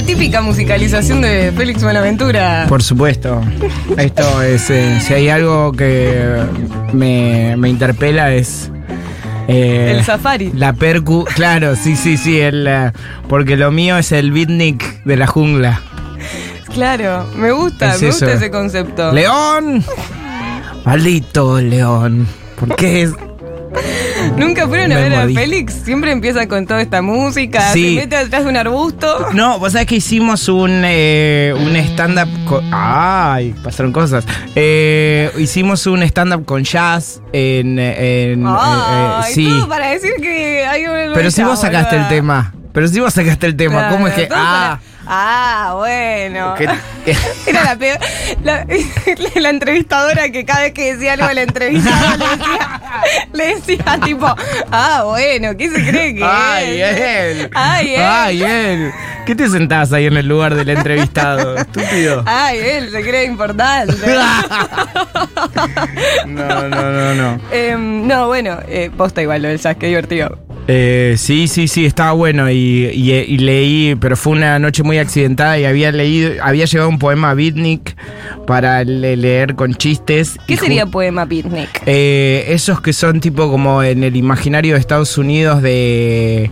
la típica musicalización de Félix Buenaventura. Por supuesto. Esto es. eh, si hay algo que me, me interpela es. eh, El safari. La percu. Claro, sí, sí, sí. El, eh, porque lo mío es el beatnik de la jungla. Claro, me gusta, Es me gusta ese concepto. ¡León! Maldito león. ¿Por qué es.? Nunca fueron a Me ver a. Félix, siempre empieza con toda esta música, Sí. se mete atrás de un arbusto. No, vos sabés que hicimos un, eh, un stand-up. ¡Ay! Pasaron cosas. Eh, hicimos un stand-up con jazz en. en eh, eh, Ay, sí. todo para decir que hay un Pero si vos sacaste el tema. Pero si vos sacaste el tema, ¿cómo es que.? Ah. para- Ah, bueno. Era la peor. La, la entrevistadora que cada vez que decía algo, la entrevistadora le decía, le decía tipo, ah, bueno, ¿qué se cree que ¡Ay, es? él! Ay, él. ¡Ay, él! ¿Qué te sentás ahí en el lugar del entrevistado? Estúpido. Ay, él se cree importante. No, no, no, no. Em, no, bueno, eh, posta igual lo del jazz, qué divertido. Eh, sí, sí, sí, estaba bueno y, y- y leí, pero fue una noche muy accidentada y había leído, había llegado un poema a Beatnik para le- leer con chistes. ¿Qué sería poema beatnik? Eh, esos que son tipo como en el imaginario de Estados Unidos de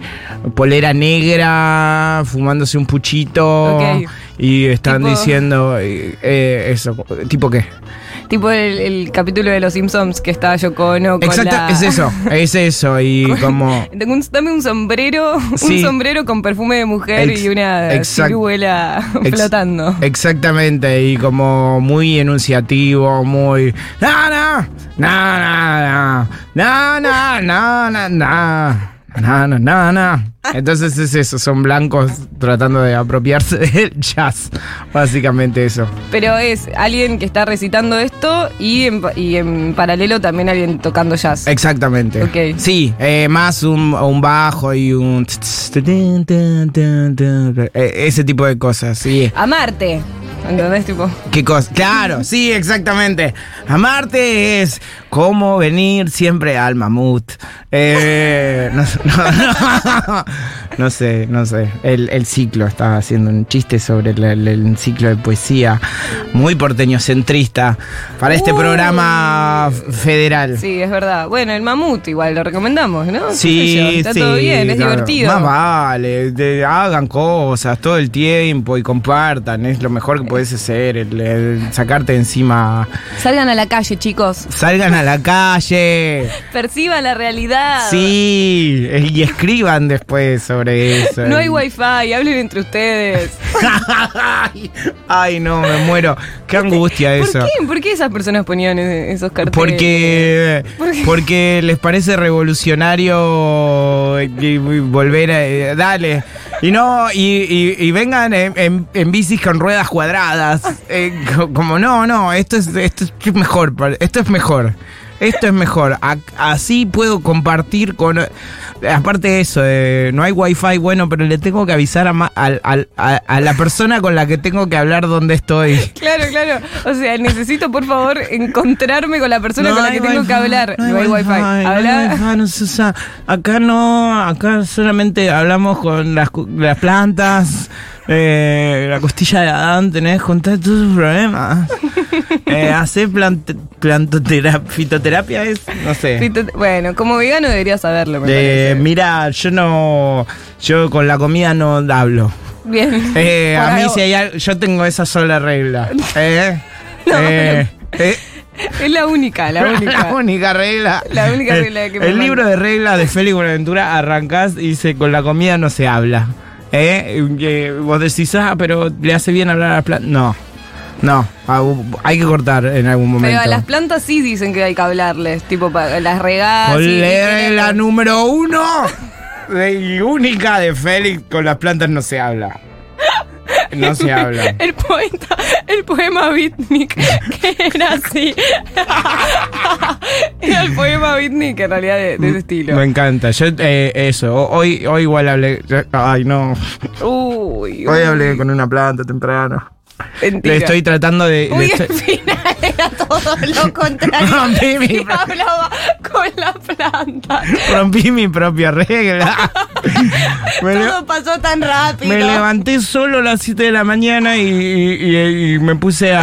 polera negra, fumándose un puchito y están Tipo- diciendo eh, eh, eso, tipo qué. Tipo el, capítulo de Los Simpsons que está Yoko Ono con Exacto, es eso, es eso. Y como. Dame un sombrero, un sombrero con perfume de mujer y una exact ciruela Ex flotando. Exactamente, y como muy enunciativo, muy. ¡Na, na! ¡Na, na, na! ¡Na, na, na, na! na. No, no, no. Entonces es eso, son blancos tratando de apropiarse del jazz. Básicamente eso. Pero es alguien que está recitando esto y en, pa- y en paralelo también alguien tocando jazz. Exactamente. Ok. Sí, eh, más un, un bajo y un. eh, Ese tipo de cosas, sí. Amarte. ¿Entendés? Tipo. ¿Qué cosa? Claro, sí, exactamente. Amarte es como venir siempre al mamut. Eh, no, no, no, no sé, no sé. El, el ciclo estaba haciendo un chiste sobre el, el- el ciclo de poesía muy porteño centrista para este programa federal. Sí, es verdad. Bueno, el mamut igual lo recomendamos, ¿no? ¿Qué Sí, Está sí, todo bien, es claro. divertido. Más vale, de- hagan cosas todo el tiempo y compartan, es lo mejor que puedes hacer, el, el sacarte encima. Salgan a la calle, chicos. Salgan a la calle. Perciban la realidad. Sí, y escriban después sobre eso. No hay wifi, hablen entre ustedes. ay, no, me muero. Qué angustia ¿Por eso. qué? ¿Por qué esas personas ponían e- esos carteles? Porque, porque les parece revolucionario y- y volver a. eh, dale. Y no, y, y- y vengan en, en- en bicis con ruedas cuadradas. Eh, co- como no, no, esto es, esto es mejor. Esto es mejor. Esto es mejor. A- así puedo compartir con. Aparte de eso, eh, no hay wifi bueno, pero le tengo que avisar a, ma- a, a la persona con la que tengo que hablar dónde estoy. Claro, claro. O sea, necesito por favor encontrarme con la persona con la que tengo wifi, que hablar. No hay wifi. no hay wifi, usa. Acá no, acá solamente hablamos con las, las plantas, eh, la costilla de Adán, tenés contar todos tus problemas. Eh, hacer plant, fitoterapia es, no sé. Fito- Bueno, como vegano deberías saberlo, me Eh, mira, yo no, yo con la comida no hablo. Bien. Eh, a mí algo- si hay al- yo tengo esa sola regla. Eh, No, eh, eh, Es la única, la única. La única regla. La única El- regla que me El manda. libro de reglas de Félix Buenaventura arrancás y dice: con la comida no se habla. Eh, vos decís, ah, pero le hace bien hablar a las plantas. No. No. Ah, Hay que cortar en algún momento. Pero a las plantas sí dicen que hay que hablarles, tipo para las regadas. Y- la número uno de- y única de Félix, con las plantas no se habla. No se habla. El poeta, el poema beatnik, que era así. era el poema beatnik en realidad de, de ese estilo. Me encanta. Yo, eh, eso. Hoy, hoy igual hablé. Ay, no. Uy, Hoy hablé con una planta temprano. Mentira. Le estoy tratando de. Uy, estoy- al final era todo lo contrario. Rompí mi Y pro- hablaba con la planta. rompí mi propia regla. le- Todo pasó tan rápido. me levanté solo a las 7 de la mañana y, y- y- y me puse a,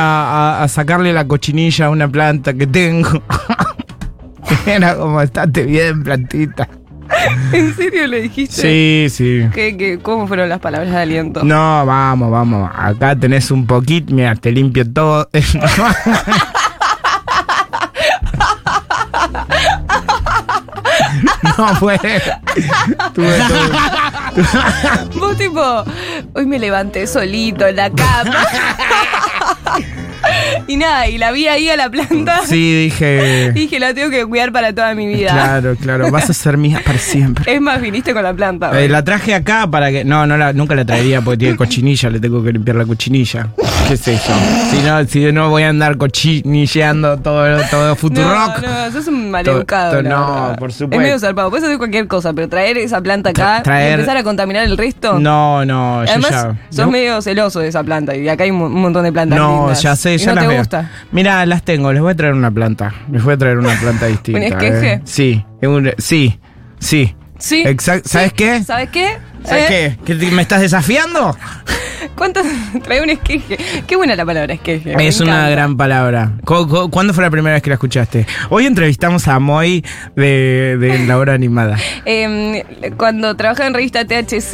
a- a sacarle la cochinilla a una planta que tengo. Era como, estate bien, plantita. ¿En serio le dijiste? Sí, sí. ¿Qué, qué, cómo fueron las palabras de aliento? No, vamos, vamos. Acá tenés un poquito, mira, te limpio todo. no fue. Tuve. Vos tipo, hoy me levanté solito en la cama. y nada, y la vi ahí a la planta. Sí, dije. Dije, la tengo que cuidar para toda mi vida. Claro, claro, vas a ser mía para siempre. Es más, viniste con la planta. Eh, la traje acá para que. No, no la, nunca la traería porque tiene cochinilla, le tengo que limpiar la cochinilla. ¿Qué sé yo? Si no, si no voy a andar cochinilleando todo, todo Futurock. No, no, sos un maleducado. To- no, verdad. por Es supuesto. medio zarpado. Puedes hacer cualquier cosa, pero traer esa planta acá traer- y empezar a contaminar el resto. No, no, yo Además, ya. sos no, medio celoso de esa planta y acá hay un montón de plantas. no, lindas. ya sé, ¿Y ya no las te veo. gusta? Mira, las tengo, les voy a traer una planta. Les voy a traer una planta distinta. ¿Un esqueje? eh. Sí, es un- sí, sí. Sí. Exacto. ¿Sabes qué? ¿Sabes qué? ¿Sabes ¿Eh? qué? ¿Que te- ¿Me estás desafiando? ¿Cuánto trae un esqueje? Qué buena la palabra esqueje. me Es una encanta. gran palabra. ¿Cu- cu- ¿Cuándo fue la primera vez que la escuchaste? Hoy entrevistamos a Moy de, de La Hora Animada. Em, cuando trabajaba en revista THC,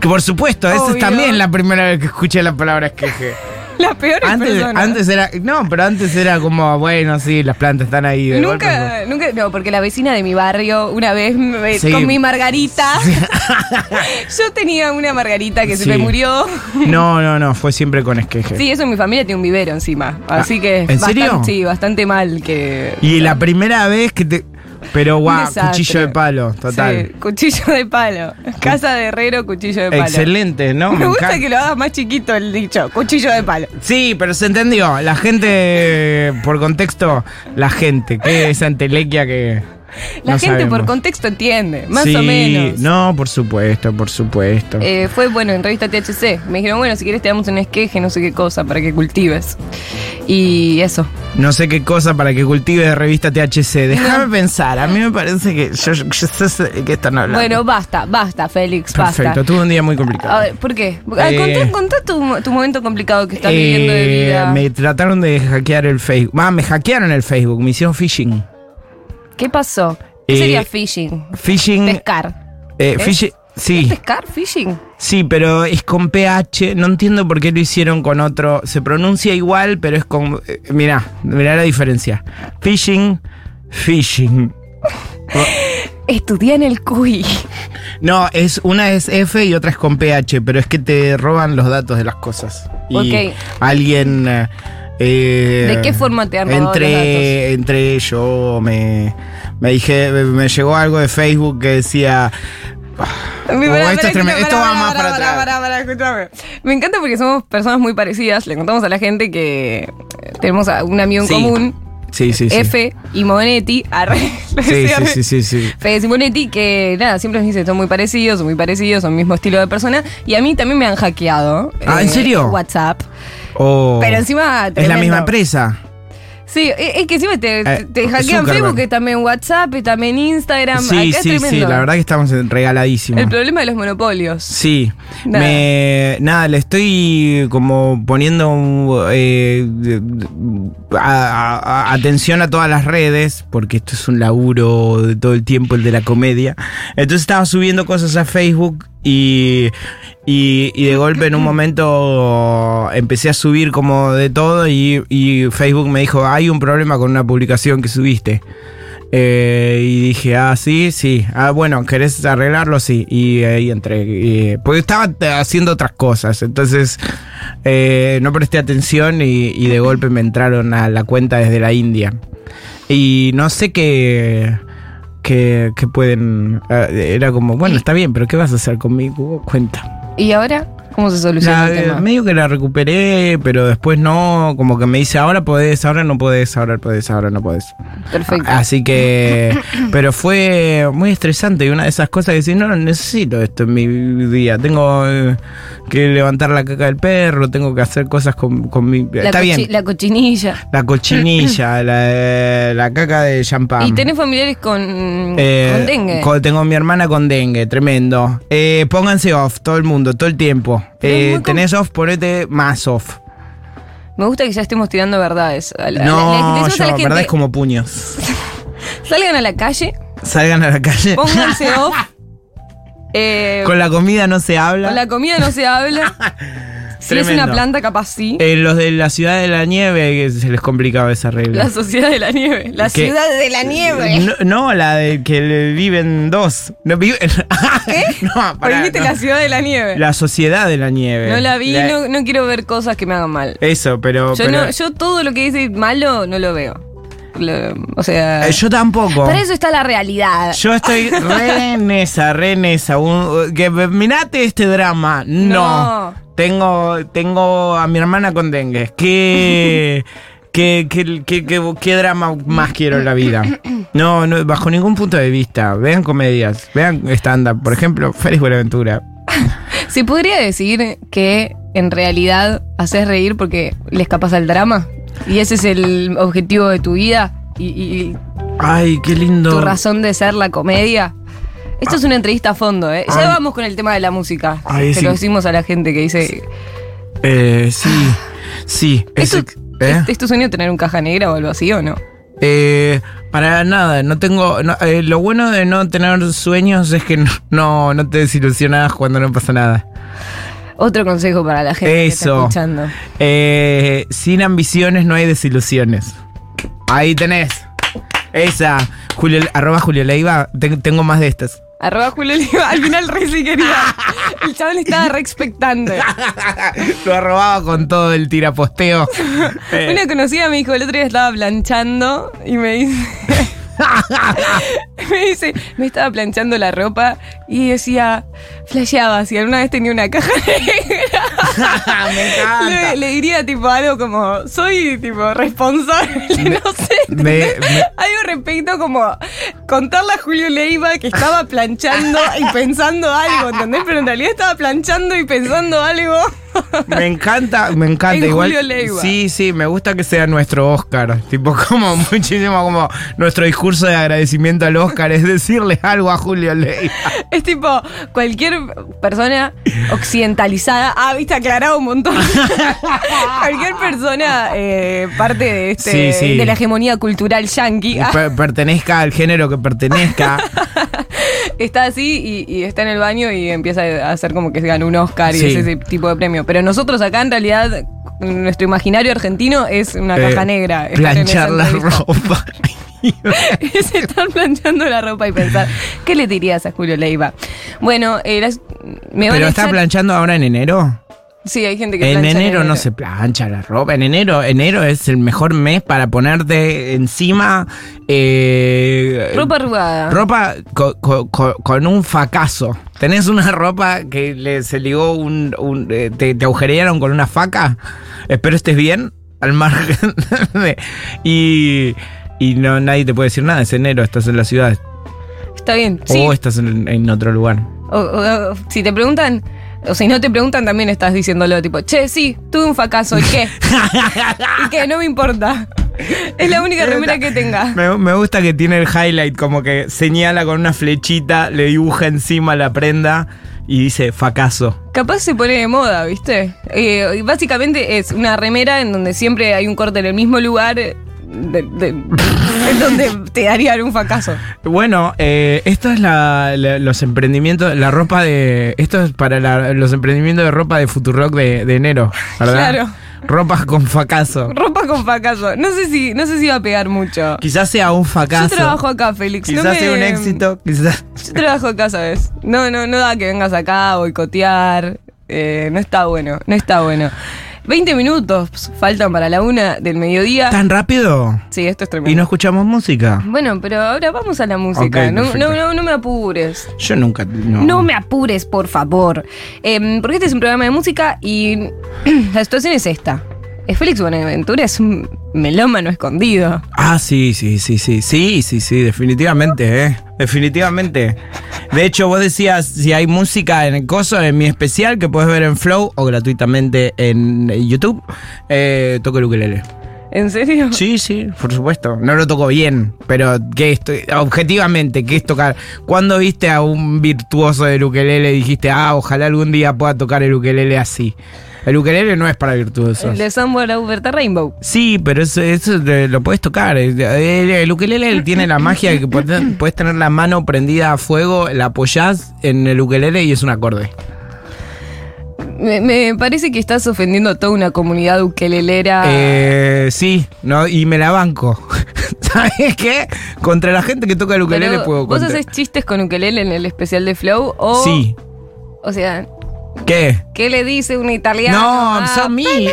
Que por supuesto, esa es Obvio. también la primera vez que escuché la palabra esqueje. las peores Antes, personas. antes era. No, pero antes era como, bueno, sí, las plantas están ahí. de golpe, Nunca, nunca, no, porque la vecina de mi barrio una vez me- Sí. con mi margarita, yo tenía una margarita que se me murió. No, no, no, fue siempre con esqueje. Sí, eso en mi familia tiene un vivero encima, así que ¿en bastante- serio? sí, bastante mal que Y la primera vez que te. Pero guau, cuchillo de palo, total. Sí, cuchillo de palo. Casa de herrero, cuchillo de palo. Excelente, ¿no? Me gusta que lo hagas más chiquito el dicho, cuchillo de palo. Sí, pero se entendió. La gente, por contexto, la gente, que esa entelequia que. La no gente por contexto entiende, más Sí, o menos. No, por supuesto, por supuesto. Eh, fue bueno en revista THC. Me dijeron, bueno, si quieres te damos un esqueje, no sé qué cosa, para que cultives. Y eso. No sé qué cosa para que cultive de revista THC. Déjame pensar. A mí me parece que yo, yo- yo sé qué están hablando. Bueno, basta, basta, Félix, perfecto. basta. Tuve un día muy complicado. A ver, ¿por qué? Ah, Eh, contá, contá tu, tu momento complicado que estás viviendo de Eh, vida. Me trataron de hackear el Facebook. Ah, me hackearon el Facebook. Me hicieron phishing. ¿Qué pasó? ¿Qué Eh, sería phishing? Phishing. Pescar. eh, phishing. Sí. ¿Es pescar? ¿Phishing? Sí, pero es con PH. No entiendo por qué lo hicieron con otro. Se pronuncia igual, pero es con. eh, mirá, mirá la diferencia. Phishing, phishing. Estudié en el CUI. No, es una es F y otra es con PH, pero es que te roban los datos de las cosas. Y Ok. alguien. eh, eh, ¿De qué forma te han robado entre? Entre yo me, me dije, me llegó algo de Facebook que decía. Oh, esto es va más para atrás. escúchame. Me encanta porque somos personas muy parecidas. Le contamos a la gente que eh, tenemos a un amigo en Sí. común, Sí, sí, sí. F y Monetti. arre, Sí, sí, sí, sí. Fede Simonetti, que nada, siempre nos dice, son muy parecidos, son muy parecidos, son el mismo estilo de persona. Y a mí también me han hackeado. eh, Ah, ¿en serio? WhatsApp. Oh, Pero encima. es la misma empresa. Sí, es es que encima te, Eh, te- hackean. Facebook, que también WhatsApp, y también Instagram. Sí, Acá es sí, sí. La verdad que estamos regaladísimos. El problema de los monopolios. Sí, Nada. me nada, le estoy como poniendo eh, a- a- a- atención a todas las redes, porque esto es un laburo de todo el tiempo, el de la comedia. Entonces estaba subiendo cosas a Facebook y, y, y de golpe en un momento empecé a subir como de todo y, y Facebook me dijo, hay un problema con una publicación que subiste. Eh, y dije, ah, sí, sí. Ah, bueno, ¿querés arreglarlo? Sí. Y ahí entré. y- porque estaba eh, haciendo otras cosas. Entonces, eh, no presté atención y, y de golpe me entraron a la cuenta desde la India. Y no sé qué. qué pueden. eh, Era como, bueno, está bien, pero ¿qué vas a hacer conmigo? Cuenta. ¿Y ahora? ¿Cómo se soluciona La- el tema? medio que la recuperé, pero después no, como que me dice, ahora podés, ahora no podés, ahora podés, ahora no podés. Perfecto. Así que, pero fue muy estresante y una de esas cosas que decís, no, necesito esto en mi día. Tengo eh, que levantar la caca del perro, tengo que hacer cosas con, con mi... La Está bien. La cochinilla. La cochinilla, la, la caca de champán. ¿Y tenés familiares con, Eh, con dengue? con- tengo mi hermana con dengue, tremendo. Eh, pónganse off, todo el mundo, todo el tiempo. Eh, tenés off, ponete más off. Me gusta que ya estemos tirando verdades. A la- a la- No, a la gente, verdad es como puños. Salgan a la calle, Salgan a la calle. pónganse off. eh, Con la comida no se habla. con la comida no se habla. si es una planta, capaz sí. Eh, los de la ciudad de la nieve que se les complicaba esa regla. La sociedad de la nieve. La ciudad de la nieve. No, no, la de que viven dos. No, viven- ¿Qué? no, pará, Prohibiste no. la ciudad de la nieve. La sociedad de la nieve. no la vi, La- no, no quiero ver cosas que me hagan mal. Eso, pero. Yo, pero- no, yo todo lo que dice malo no lo veo. Lo- o sea. eh, yo tampoco. para eso está la realidad. Yo estoy re en esa, re en esa. Un- que mirate este drama. No. No. Tengo, tengo a mi hermana con dengue. ¿Qué, qué, qué, qué, qué- drama más quiero en la vida? No, no, bajo ningún punto de vista. Vean comedias, vean stand-up. Por ejemplo, Félix Buenaventura. ¿Se podría decir que en realidad haces reír porque le escapas al drama? ¿Y ese es el objetivo de tu vida? ¿Y, y Ay, qué lindo. tu razón de ser la comedia? Esto es una entrevista a fondo, ¿eh? Ya Ay. vamos con el tema de la música. Ay, Se sí. lo decimos a la gente que dice... Eh, sí, sí. ¿Es ese- tu, ¿eh? es- es tu sueño tener un caja negra o algo así o no? Eh, para nada, no tengo. no, eh, lo bueno de no tener sueños es que no, no, no te desilusionas cuando no pasa nada. Otro consejo para la gente que está escuchando. Eh, sin ambiciones no hay desilusiones. Ahí tenés. Esa. Julio, arroba Julio Leiva. Ten- tengo más de estas. Arroba Julio Oliva, al final re sí quería. El chaval estaba re expectante. Lo arrobaba con todo el tiraposteo. Una conocida me dijo, el otro día estaba planchando y me dice... me dice, me estaba planchando la ropa y decía, flasheaba, si alguna vez tenía una caja negra. Me encanta. Le, le diría tipo algo como, soy tipo responsable, no sé. me- ¿entendés? me- Algo respecto como contarle a Julio Leiva que estaba planchando y pensando algo, ¿entendés? Pero en realidad estaba planchando y pensando algo. Me encanta, me encanta. En Igual, Julio Leiva. Sí, sí, me gusta que sea nuestro Oscar. Tipo, como muchísimo como nuestro discurso de agradecimiento al Oscar es decirle algo a Julio Leiva. Es tipo, cualquier persona occidentalizada, ah, viste, aclarado un montón. cualquier persona eh, parte de este Sí, sí. de la hegemonía cultural yankee Per- pertenezca al género que pertenezca. está así y, y está en el baño y empieza a hacer como que se gana un Oscar y Sí. ese tipo de premio. Pero nosotros acá en realidad, nuestro imaginario argentino es una Eh, caja negra. Planchar la ropa. es estar planchando la ropa y pensar, ¿qué le dirías a Julio Leiva? Bueno, eh, las- me van Pero a está echar- planchando ahora en enero. Sí, hay gente que En plancha enero no se plancha la ropa. En enero, enero es el mejor mes para ponerte encima eh, Ropa arrugada. Ropa co- co- co- con un fracaso. ¿Tenés una ropa que le, se ligó un... un- eh, te, te agujerearon con una faca? Espero estés bien, al margen de- Y, y no, nadie te puede decir nada. Es enero, estás en la ciudad. Está bien. Sí. O estás en, en otro lugar. O- si te preguntan, o si no te preguntan, también estás diciéndolo tipo, che, sí, tuve un fracaso, ¿y qué? ¿Y qué? No me importa. Es la única Me remera que tenga. Me, me gusta que tiene el highlight, como que señala con una flechita, le dibuja encima la prenda y dice fracaso. Capaz se pone de moda, ¿viste? Eh, básicamente es una remera en donde siempre hay un corte en el mismo lugar. De- de- en donde te darían un fracaso. Bueno, eh, esto es la, la- los emprendimientos, la ropa de. Esto es para la- los emprendimientos de ropa de Futurock de, de enero, ¿verdad? Claro. Ropa con fracaso. Ropa con fracaso. No sé si, no sé si va a pegar mucho. Quizás sea un fracaso. Yo trabajo acá, Félix. no Quizás me- sea un éxito. Quizás. Yo trabajo acá, ¿sabes? No, no, no da que vengas acá a boicotear. Eh, no está bueno, no está bueno. 20 minutos faltan para la una del mediodía. ¿Tan rápido? Sí, esto es tremendo. ¿Y no escuchamos música? Bueno, pero ahora vamos a la música. No, no, no, no me apures. Yo nunca. No, No me apures, por favor. Em, porque este es un programa de música y la situación es esta. Eh, Félix Buenaventura es un melómano escondido. Ah, sí, sí, sí, sí, sí, sí, sí, definitivamente, ¿eh? Definitivamente. De hecho, vos decías si hay música en el coso, en mi especial, que puedes ver en Flow o gratuitamente en YouTube, eh, toco el ukelele. ¿En serio? Sí, sí, por supuesto. No lo toco bien, pero ¿qué esto, objetivamente, ¿qué es tocar? ¿Cuándo viste a un virtuoso del ukelele y dijiste, ah, ojalá algún día pueda tocar el ukelele así? El ukelele no es para virtuosos. El de Somewhere Over the Rainbow. Sí, pero eso, eso te- lo puedes tocar. El, el ukelele tiene la magia de que puedes, tener la mano prendida a fuego, la apoyás en el ukelele y es un acorde. Me, me parece que estás ofendiendo a toda una comunidad ukelelera. Eh, sí, no, y me la banco. ¿Sabes qué? Contra la gente que toca el ukelele Pero, puedo ¿Vos contra- haces chistes con ukelele en el especial de Flow? O, Sí. O sea, ¿Qué? ¿qué le dice un italiano? No, a- son mí.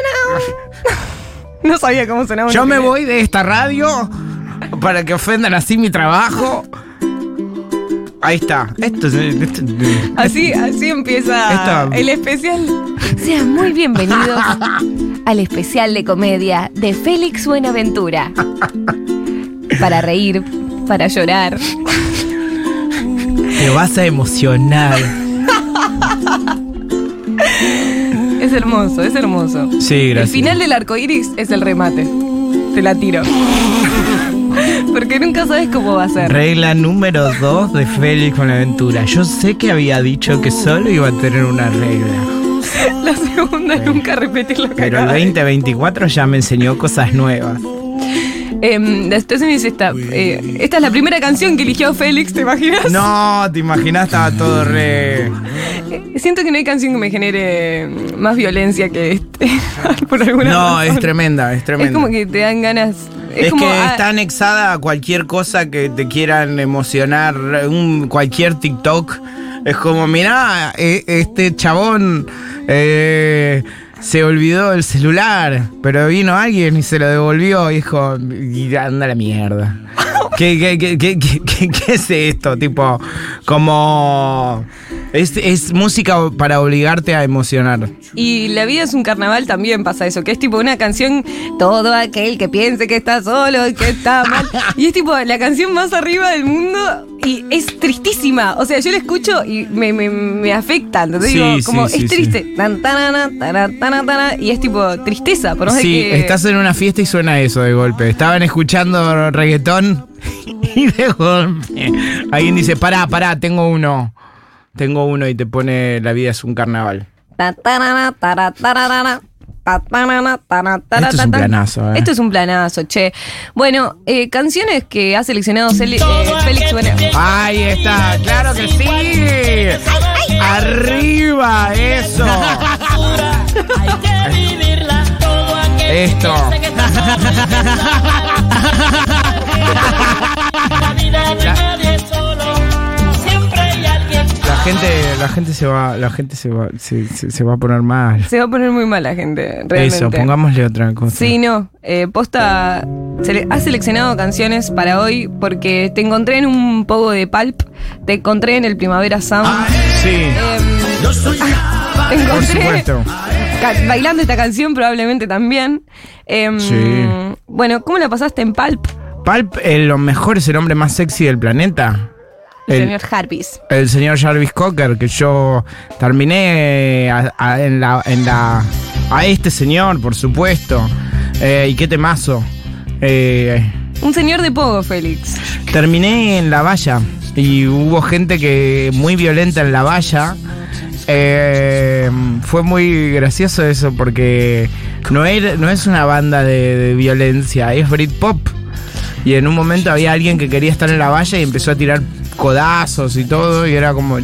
No sabía cómo sonaba un Yo me voy de esta radio para que ofendan así mi trabajo. Ahí está. Esto es. esto- Así, así empieza el especial. Sean muy bienvenidos al especial de comedia de Félix Buenaventura. Para reír, para llorar. Te vas a emocionar. Es hermoso, es hermoso. Sí, El gracias. final del arco iris es el remate. Te la tiro. Porque nunca sabes cómo va a ser. Regla número 2 de Félix con la aventura. Yo sé que había dicho que solo iba a tener una regla. La segunda nunca repetir lo que Pero el acaba de- 2024 ya me enseñó cosas nuevas. Em, la situación es esta. Eh, esta es la primera canción que eligió Félix, ¿te imaginas? No, te imaginas, estaba todo re. Eh, Siento que no hay canción que me genere más violencia que este. Por alguna No, razón. es tremenda, es tremenda. Es como que te dan ganas. Es, Es, como. que ah, está anexada a cualquier cosa que te quieran emocionar, un, cualquier TikTok. Es como, mirá, eh, este chabón eh, se olvidó el celular, pero vino alguien y se lo devolvió y dijo, anda la mierda. ¿Qué, qué, qué, qué, qué- qué- qué es esto? Tipo, como... Es, es música para obligarte a emocionar. Y la vida es un carnaval también pasa eso, que es tipo una canción, todo aquel que piense que está solo, que está mal. Y es tipo la canción más arriba del mundo y es tristísima. O sea, yo la escucho y me, me, me afecta. ¿entendés? Sí, Digo, sí, como sí, es triste. Tan, tana, tana, y es tipo tristeza. Por Sí, que- estás en una fiesta y suena eso de golpe. Estaban escuchando reggaetón y de golpe alguien dice, pará, pará, tengo uno. Tengo uno y te pone La vida es un carnaval. Esto es un planazo, eh. Esto es un planazo, che. Bueno, eh, canciones que ha seleccionado Celi- eh, Félix Buena. Ahí está, claro que sí. Arriba, eso. Esto. La gente, la gente se va, la gente se va, se, se- se va a poner mal. Se va a poner muy mal la gente, realmente. Eso, pongámosle otra cosa. Sí, no. Eh, Posta sele- ha seleccionado canciones para hoy porque te encontré en un poco de Pulp, te encontré en el Primavera Sound. Sí, Em, te por encontré supuesto. ca- bailando esta canción probablemente también. Em, Sí. Bueno, ¿cómo la pasaste en Pulp? Pulp, el, lo mejor es el hombre más sexy del planeta. El, señor Harpis. El señor Jarvis Cocker, que yo terminé a, a- en la, en la. A este señor, por supuesto. Eh, y qué temazo. Eh, Un señor de poco, Félix. terminé en la valla. Y hubo gente que muy violenta en la valla. Eh, fue muy gracioso eso porque no, era- no es una banda de, de violencia, es Britpop. Y en un momento había alguien que quería estar en la valla y empezó a tirar codazos y todo. Y era como.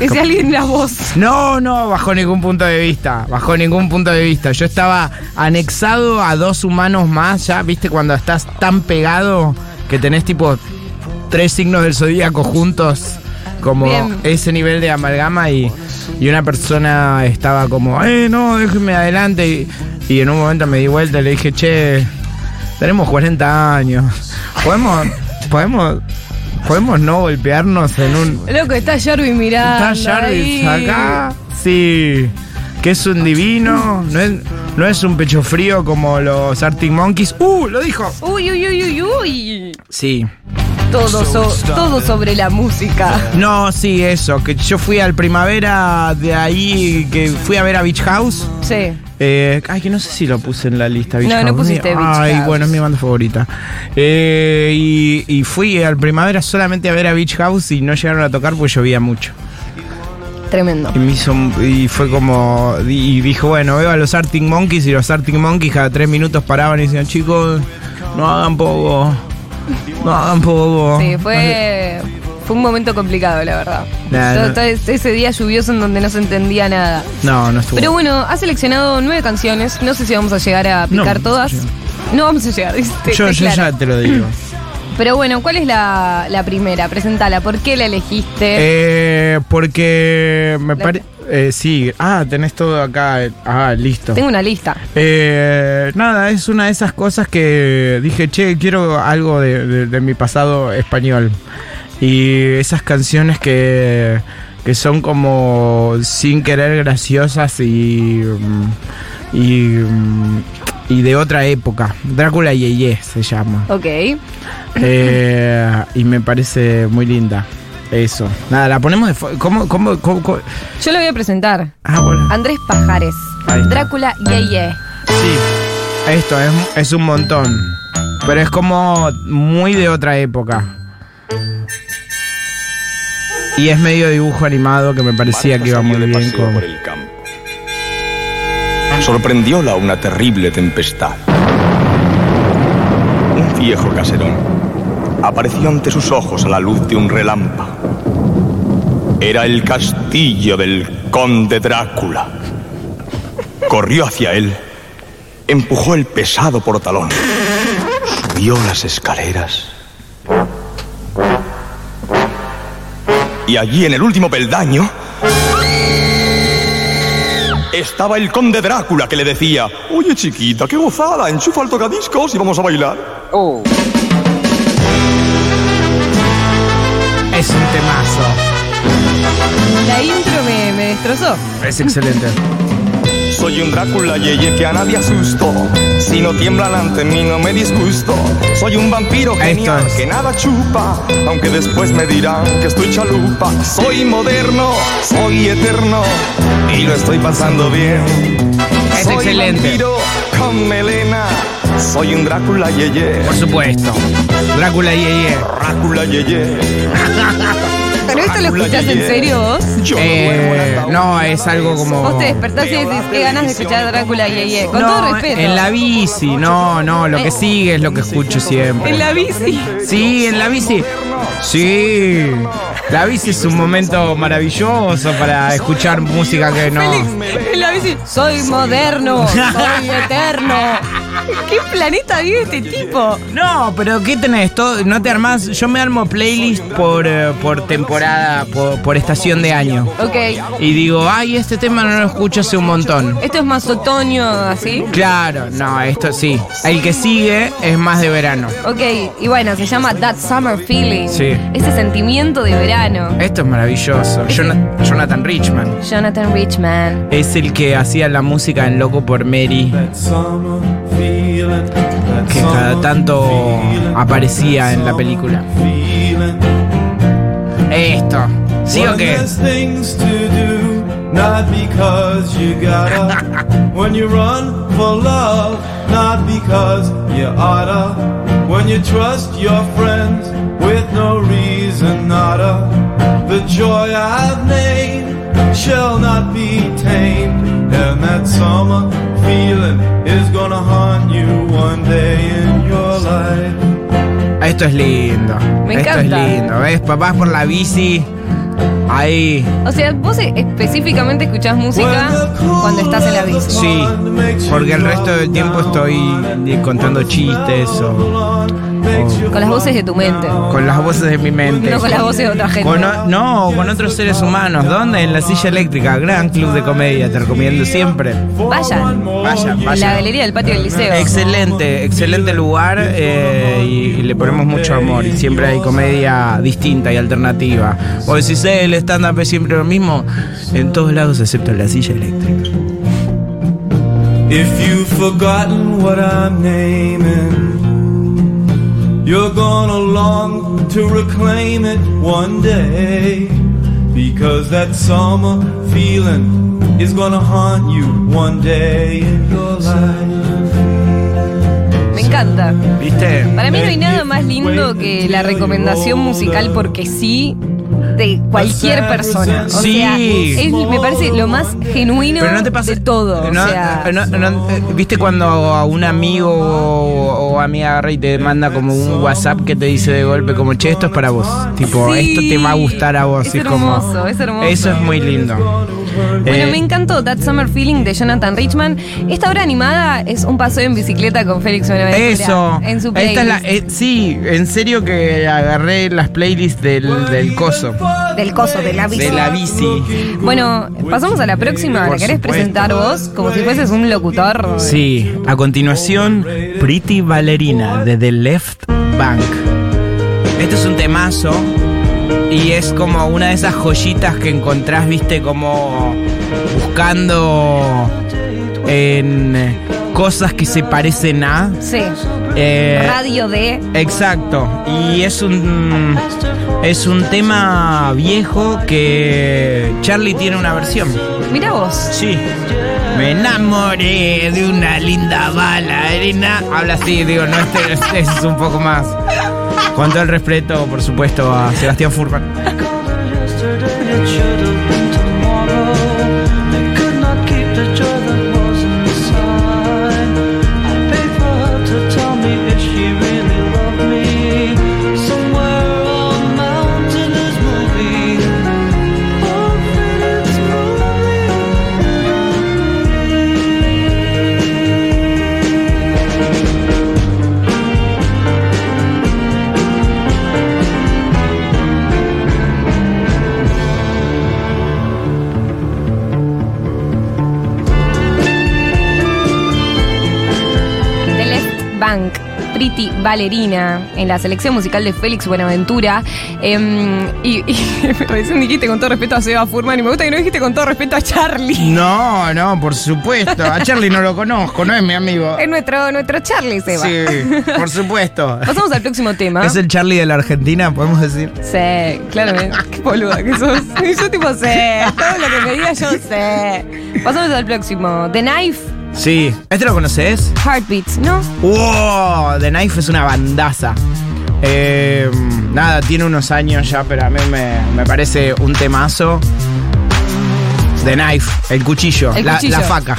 Ese alguien la voz. No, no, bajo ningún punto de vista. Bajo ningún punto de vista. Yo estaba anexado a dos humanos más, ya, viste, cuando estás tan pegado que tenés tipo tres signos del zodíaco juntos como Bien. ese nivel de amalgama y, y una persona estaba como, eh, no, déjeme adelante. Y, y en un momento me di vuelta y le dije, che, tenemos 40 años. Podemos, podemos, podemos no golpearnos en un. Loco, está Jarvis mirando. ¿Está Jarvis ahí. acá? Sí. Que es un divino. No es, no es un pecho frío como los Arctic Monkeys. ¡Uh! Lo dijo. Uy, uy, uy, uy, uy. Sí. Todo, so- todo sobre la música. No, sí, eso. Que yo fui al primavera de ahí, que fui a ver a Beach House. Sí. Eh, ay, que no sé si lo puse en la lista. Beach No, no House. pusiste Mi- Beach Ay, House. bueno, es mi banda favorita. Eh, y, y fui al primavera solamente a ver a Beach House y no llegaron a tocar porque llovía mucho. Tremendo. Y, me hizo, y fue como. Y dijo, bueno, veo a los Arctic Monkeys y los Arctic Monkeys cada tres minutos paraban y decían, chicos, no hagan poco. No hagan poco. Sí, fue, fue un momento complicado, la verdad. Nah, Todo- no. todo ese día lluvioso en donde no se entendía nada. No, no estuvo. Pero bueno, ha seleccionado nueve canciones. No sé si vamos a llegar a No, picar todas. No vamos a llegar, ¿viste? yo, Está yo claro. ya te lo digo. Pero bueno, ¿cuál es la, la primera? Presentala. ¿Por qué la elegiste? Eh, porque me La- parece. Sí, ah, tenés todo acá. eh, Ah, listo. Tengo una lista. Eh, nada, es una de esas cosas que dije, che, quiero algo de, de- de mi pasado español. Y esas canciones que, que son como sin querer graciosas y, mm, y, mm, y de otra época. Drácula Yeye se llama. Ok. Eh, y me parece muy linda. Eso. Nada, la ponemos de... ¿Cómo, cómo, cómo, cómo? Yo lo voy a presentar. Ah, bueno. Andrés Pajares. Drácula Yeye. Sí, esto es, es un montón. Pero es como muy de otra época. Y es medio dibujo animado que me parecía que iba muy bien con. por el campo. Sorprendióla una terrible tempestad. Un viejo caserón apareció ante sus ojos a la luz de un relámpago. Era el castillo del conde Drácula. Corrió hacia él, empujó el pesado portalón, subió las escaleras. Y allí en el último peldaño estaba el conde Drácula que le decía, oye chiquita, qué gozada, enchufa el tocadiscos y vamos a bailar. Es un temazo. La intro me, me destrozó. Es excelente. Soy un Drácula yeye que a nadie asusto. Si no tiemblan ante mí no me disgusto. Soy un vampiro genial es. que nada chupa, aunque después me dirán que estoy chalupa. Soy moderno, soy eterno y lo estoy pasando bien. Es soy excelente. vampiro con. Soy un Drácula yeye. Por supuesto. Drácula Yeye. Drácula yeye. ¿Pero esto lo escuchás en serio vos? Eh, no, es algo como. Vos te despertás y decís, qué ganas de escuchar a Drácula Yeye. Con no, todo respeto. En la bici, no, no, lo que sigue es lo que escucho siempre. En la bici. Sí, en la bici. Sí. La bici es un momento maravilloso para escuchar música que no. En la bici. Soy moderno, soy eterno. ¿Qué planeta vive este tipo? No, pero ¿qué tenés? Todo- ¿No te armás? Yo me armo playlist por, eh, por temporada, por, por estación de año. Ok. Y digo, ay, este tema no lo escucho hace un montón. Esto es más otoño, así. Claro, no, esto sí. El que sigue es más de verano. Ok, y bueno, se llama That Summer Feeling. Sí. Ese sentimiento de verano. Esto es maravilloso. Jona- Jonathan Richman. Jonathan Richman. Es el que hacía la música en Loco por Mary, que cada tanto aparecía en la película. Esto. ¿Sí o qué? Things to do, not because you gotta. when you run for love, not because you oughta. When you trust your friends with no reason, nada. The joy I've named shall not be tamed, and that summer feeling is gonna haunt you one day in your life. Esto es lindo. Me Esto encanta. es lindo. ¿Ves? Papás por la bici. Ahí. O sea, vos específicamente escuchás música cuando estás en la bici. Sí. Porque el resto del tiempo estoy contando chistes o Con las voces de tu mente. Con las voces de mi mente. No con las voces de otra gente. Con o- no, con otros seres humanos. ¿Dónde? En la silla eléctrica, gran club de comedia, te recomiendo siempre. Vayan. Vayan, En la vayan. galería del patio del liceo. Excelente, excelente lugar eh, y, y le ponemos mucho amor. Y siempre hay comedia distinta y alternativa. O decís, eh, el stand-up es siempre lo mismo. En todos lados, excepto en la silla eléctrica. If you've forgotten what I'm naming, you're gonna long to reclaim it one day. Because that summer feeling is gonna haunt you one day in your life. Me encanta. ¿Viste? Para mí no hay nada más lindo que la recomendación musical porque sí de cualquier persona. O Sí. sea, es, me parece lo más genuino Pero no te pasa de todo. no, o sea, no, no, eh, ¿Viste cuando a un amigo o, o amiga agarra y te manda como un WhatsApp que te dice de golpe como, che, esto es para vos? Tipo, Sí. esto te va a gustar a vos. Es y como, hermoso, es hermoso. Eso es muy lindo. Bueno, Eh, me encantó That Summer Feeling de Jonathan Richman. Esta obra animada es un paseo en bicicleta con Félix Buenaventura. Eso. En su Esta playlist. es la- eh, sí, en serio que agarré las playlists del, del coso. Del coso, de la bici. De la bici. Bueno, pasamos a la próxima. ¿La querés supuesto. presentar vos? Como si fueses un locutor. Sí, a continuación, Pretty Ballerina de The Left Bank. Este es un temazo y es como una de esas joyitas que encontrás, viste, como buscando en eh, cosas que se parecen a. Sí. eh, Radio de. Exacto, y es un es un tema viejo que Charlie tiene una versión. Mira vos. Sí. Me enamoré de una linda bailarina. Habla así, digo, no este, este es un poco más. Con el respeto, por supuesto, a Sebastián Furman. Ballerina en la selección musical de Félix Buenaventura. Em, y, y recién dijiste con todo respeto a Seba Furman y me gusta que no dijiste con todo respeto a Charlie. No, no, por supuesto. A Charlie no lo conozco, no es mi amigo. Es nuestro, nuestro Charlie, Seba. Sí, por supuesto. Pasamos al próximo tema. Es el Charlie de la Argentina, podemos decir. Sí, claramente. Qué boluda que sos. Y Yo tipo sé. Todo lo que me digas yo sé. Pasamos al próximo. The Knife, Sí. ¿Este lo conoces? Heartbeats, ¿no? ¡Wow! The Knife es una bandaza. Eh, nada, tiene unos años ya, pero a mí me, me parece un temazo. The Knife, el cuchillo, El la, cuchillo. la faca.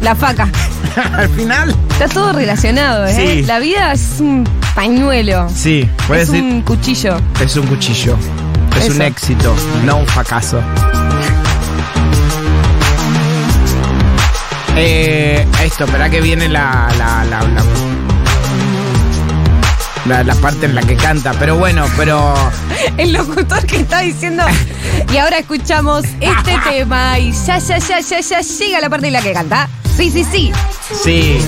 La faca. Al final, Está todo relacionado, ¿eh? Sí. La vida es un pañuelo. sí, puedes es decir, un cuchillo. es un cuchillo. Es Eso. un éxito, no un fracaso. Eh, esto, espera que viene la la, la, la, la- la parte en la que canta. Pero bueno, pero El locutor que está diciendo. Y ahora escuchamos este tema. Y ya, ya, ya, ya, ya llega la parte en la que canta. Sí, sí, sí. sí.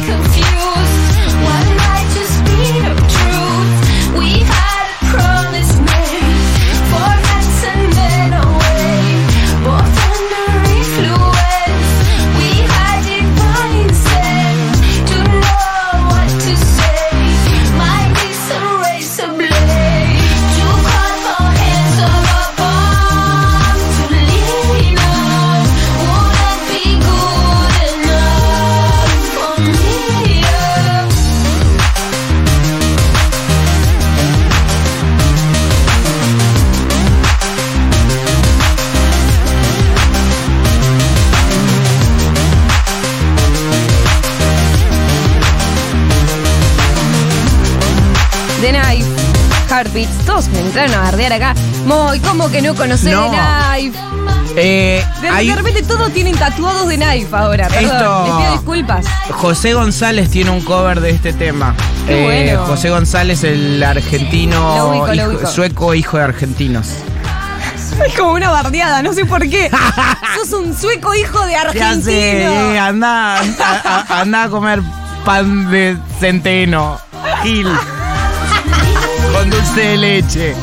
Heartbeats. Todos me entraron a bardear acá. Moy, ¿cómo que no conocés No. de Knife? Eh, De, hay- de repente todos tienen tatuados de Knife ahora. Perdón, Esto- les pido disculpas. José González tiene un cover de este tema. Qué bueno. José González, el argentino, Lo ubico, lo hijo- ubico. sueco, hijo de argentinos. Es como una bardeada, no sé por qué. Sos un sueco hijo de Ya argentino. sé, eh, anda, a, a- anda a comer pan de centeno. Gil. Con dulce de leche.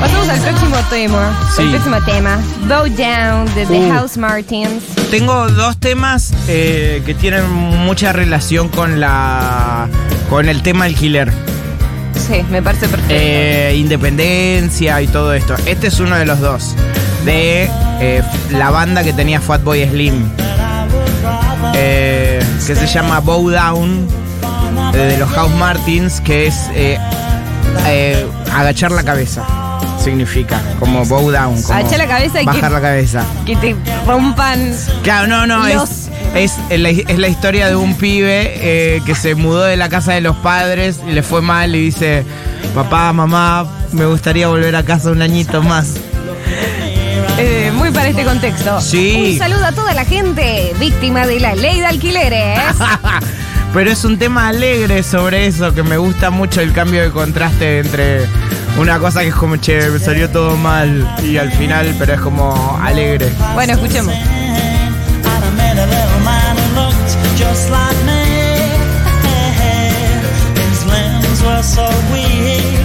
Pasamos al próximo tema. Sí. El próximo tema. Bow Down de The Uh. House Martins. Tengo dos temas eh, que tienen mucha relación con la con el tema alquiler. Sí, me parece perfecto. Eh, independencia y todo esto. Este es uno de los dos. De eh, la banda que tenía Fatboy Slim. Eh, que se llama Bow Down. eh, de los House Martins. Que es eh, eh, agachar la cabeza. Significa. Como bow down. Como Agachar la cabeza y que- bajar la cabeza. que te rompan. Claro, no, no, Los- es, es, la, es la historia de un pibe eh, que se mudó de la casa de los padres y le fue mal y dice, papá, mamá, me gustaría volver a casa un añito más. Muy para este contexto. Sí. Un saludo a toda la gente víctima de la ley de alquileres. Pero es un tema alegre sobre eso, que me gusta mucho el cambio de contraste entre una cosa que es como, che, me salió todo mal y al final, pero es como alegre. bueno, escuchemos. And I met a little man who looked just like me. His limbs were so weak,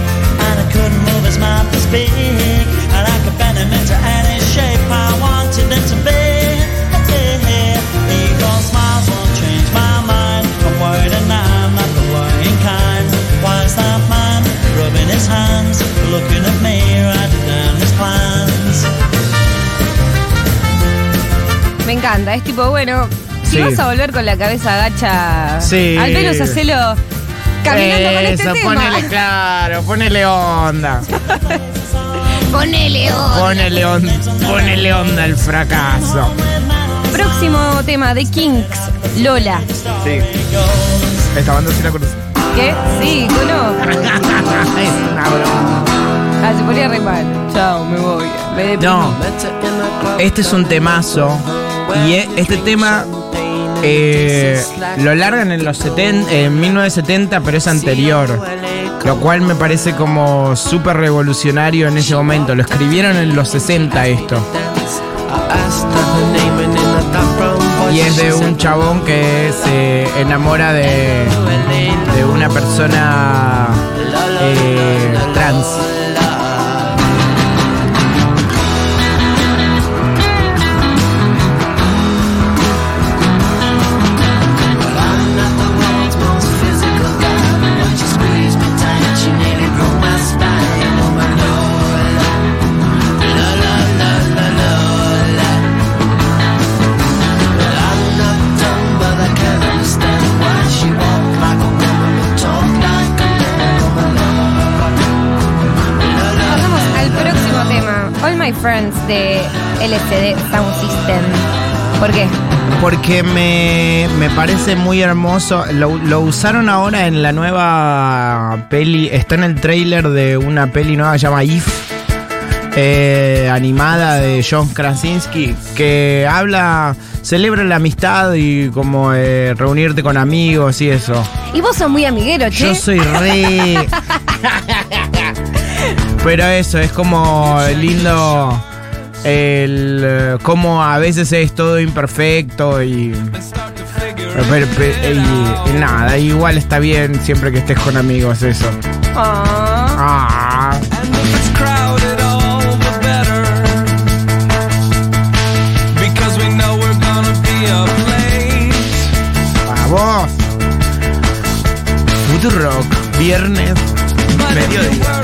and I couldn't move his mouth to speak. And I could bend him into any shape I wanted him to be. Eagle smiles won't change my mind. I'm worried and I'm not the worrying kind. Why is that man rubbing his hands, looking at me, writing down his plans? Me encanta. Es tipo, bueno, si Sí. vas a volver con la cabeza agacha, Sí. al menos hacelo caminando con este tema. ponele claro, ponele onda. Ponele onda. Ponele onda, ponele onda al fracaso. Próximo tema de Kinks, Lola. Sí. Esta banda sí la conocí. ¿Qué? Sí, conozco. es una broma. Ah, se ponía re mal. Chao, me voy. Me. No, este es un temazo. Y e- este tema eh, lo largan en los 70, en 1970, pero es anterior. Lo cual me parece como súper revolucionario en ese momento. Lo escribieron en los 60 esto. Y es de un chabón que se enamora de, de una persona eh, trans. My Friends de LCD Sound System. ¿Por qué? Porque me, me parece muy hermoso. Lo, lo usaron ahora en la nueva peli. Está en el trailer de una peli nueva que se llama If. eh, animada de John Krasinski. Que habla. Celebra la amistad y como eh, reunirte con amigos y eso. Y vos sos muy amiguero, che. Yo soy re. Pero eso, es como lindo el eh, cómo a veces es todo imperfecto y, pero- pero- y- y nada, igual está bien siempre que estés con amigos eso. Ah. Ah, And if it's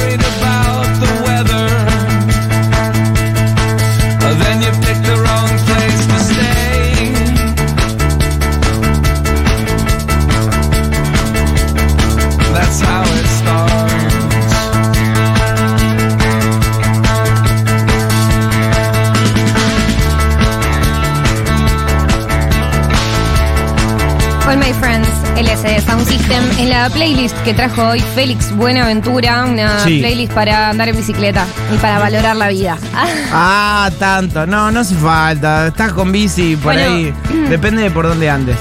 la playlist que trajo hoy Félix Buenaventura, una Sí. playlist para andar en bicicleta y para valorar la vida. Ah, tanto. No, no hace falta. Estás con bici por Bueno. ahí. Depende de por dónde andes.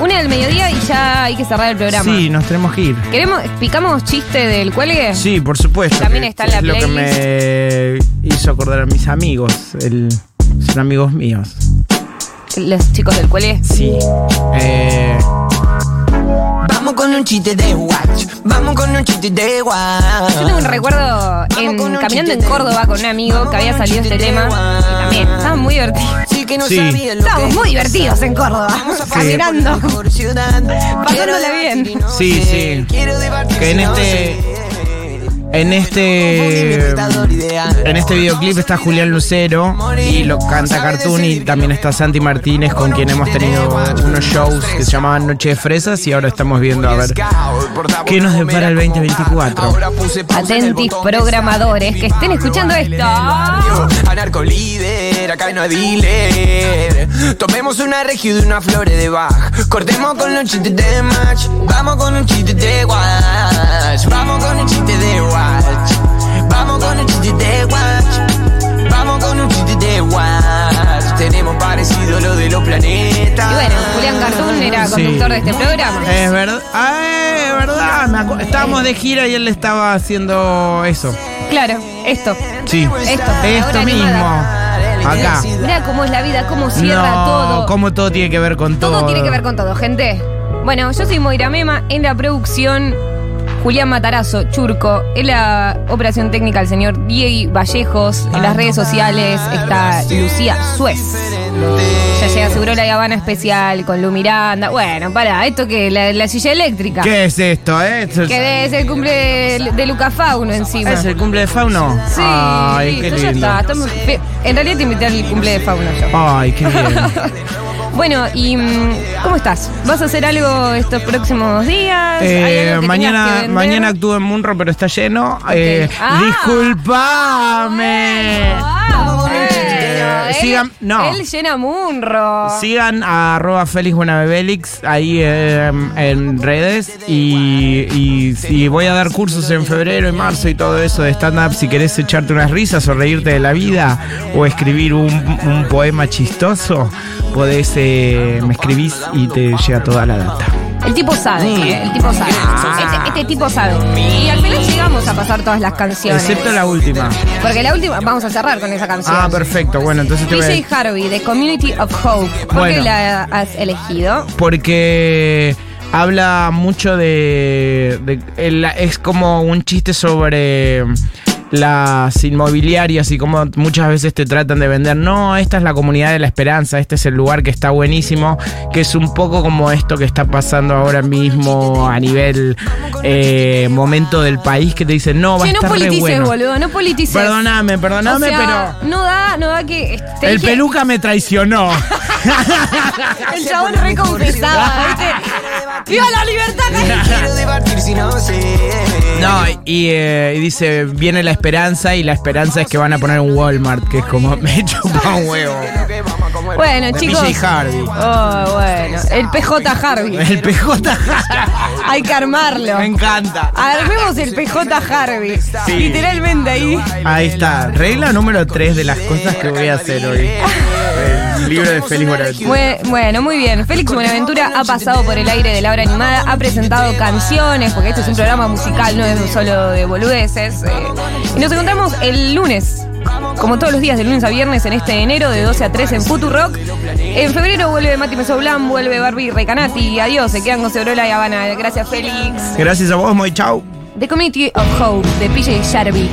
Una del mediodía y ya hay que cerrar el programa. Sí, nos tenemos que ir. ¿Queremos, ¿Picamos chiste del cuelgue? Sí, por supuesto. También está en la es lo que me hizo acordar a mis amigos. El- son amigos míos. Los chicos del cuelgue. Sí. Eh, Vamos con un chiste de watch. Vamos con un chiste de watch. Yo tengo un recuerdo en, con un caminando en. Córdoba con un amigo que había salido este tema y también estaban muy divertidos. Sí que no Sí. sabía lo Estábamos que muy divertidos en Córdoba, caminando. Pasándola bien. Sí, sí. Que en este- en este. En este videoclip está Julián Lucero y lo canta Cartoon y también está Santi Martínez con quien hemos tenido unos shows que se llamaban Noche de Fresas y ahora estamos viendo a ver qué nos depara el 2024. Atentis programadores que estén escuchando esto. Anarco líder, acá no. Tomemos una regio de una flores de Bach. Cortemos con los de match. Este programa. Es verdad, ah, es Estábamos de gira y él estaba haciendo eso. Claro, esto. Sí. Esto, Esto mismo. animada. Acá. Mira cómo es la vida, cómo cierra no, todo. cómo todo tiene que ver con todo. Todo tiene que ver con todo, gente. Bueno, yo soy Moira Mema, en la producción Julián Matarazo, Churco, en la operación técnica el señor Diego Vallejos, en las redes sociales está Lucía Suez. Ya llega seguro la Habana especial con Lu Miranda. Bueno, para, esto que la, la silla eléctrica. ¿Qué es esto, eh? Esto es, Que es el cumple de, de Luca Fauno encima. ¿Es el cumple de Fauno? Sí, Ay, qué listo, ya lindo. está. Estamos- en realidad te invité al cumple de Fauno yo. Ay, qué bien. Bueno, y mm, ¿cómo estás? ¿Vas a hacer algo estos próximos días? ¿Hay Eh, mañana, mañana actúo en Munro, pero está lleno. Eh, Ah. disculpame. Ah. Él- sigan- no. Él llena Munro. Sigan a arroba Félix Buenabebelix ahí eh, en redes y, y, y voy a dar cursos en febrero y marzo y todo eso de stand-up. Si querés echarte unas risas o reírte de la vida o escribir un, un poema chistoso, podés, eh, me escribís y te llega toda la data. El tipo sabe, ¿eh? el tipo sabe. Este, este tipo sabe. Y al final llegamos a pasar todas las canciones. Excepto la última. Porque la última, vamos a cerrar con esa canción. Ah, perfecto. Bueno, entonces te voy a... DJ Harvey, de Community of Hope. ¿Por qué Bueno. la has elegido? porque habla mucho de, es como un chiste sobre las inmobiliarias y cómo muchas veces te tratan de vender no esta es la comunidad de la esperanza este es el lugar que está buenísimo que es un poco como esto que está pasando ahora mismo a nivel eh, momento del país que te dicen no va Che, a no estar re politices, bueno boludo, no politices. perdóname perdóname O sea, pero No da, no da que. el dije- peluca me traicionó El chabón reconfesaba, ¿viste? ¡Viva la libertad! Quiero debatir si no y, eh, y dice, viene la esperanza y la esperanza es que van a poner un Walmart, que es como, me chupa un huevo. Bueno, De chicos. PJ Harvey. Oh, bueno. El PJ Harvey. El PJ Hay que armarlo. Me encanta. Armemos el PJ Harvey. Sí. Literalmente ahí. Ahí está. Regla número 3 de las cosas que voy a hacer hoy. Libro de Félix Buenaventura. Bue- Bueno, muy bien. Félix Buenaventura ha pasado por el aire de la hora animada, ha presentado canciones, porque este es un programa musical, no es solo de boludeces. eh. Y nos encontramos el lunes, como todos los días, de lunes a viernes, en este enero, de 12 a 3 en Futurock. En febrero vuelve Mati Mesoblan, vuelve Barbie Recanati. Adiós, se quedan con Cebrola y Habana. Gracias, Félix. Gracias a vos, muy chau. The Community of Hope, de PJ Sharby.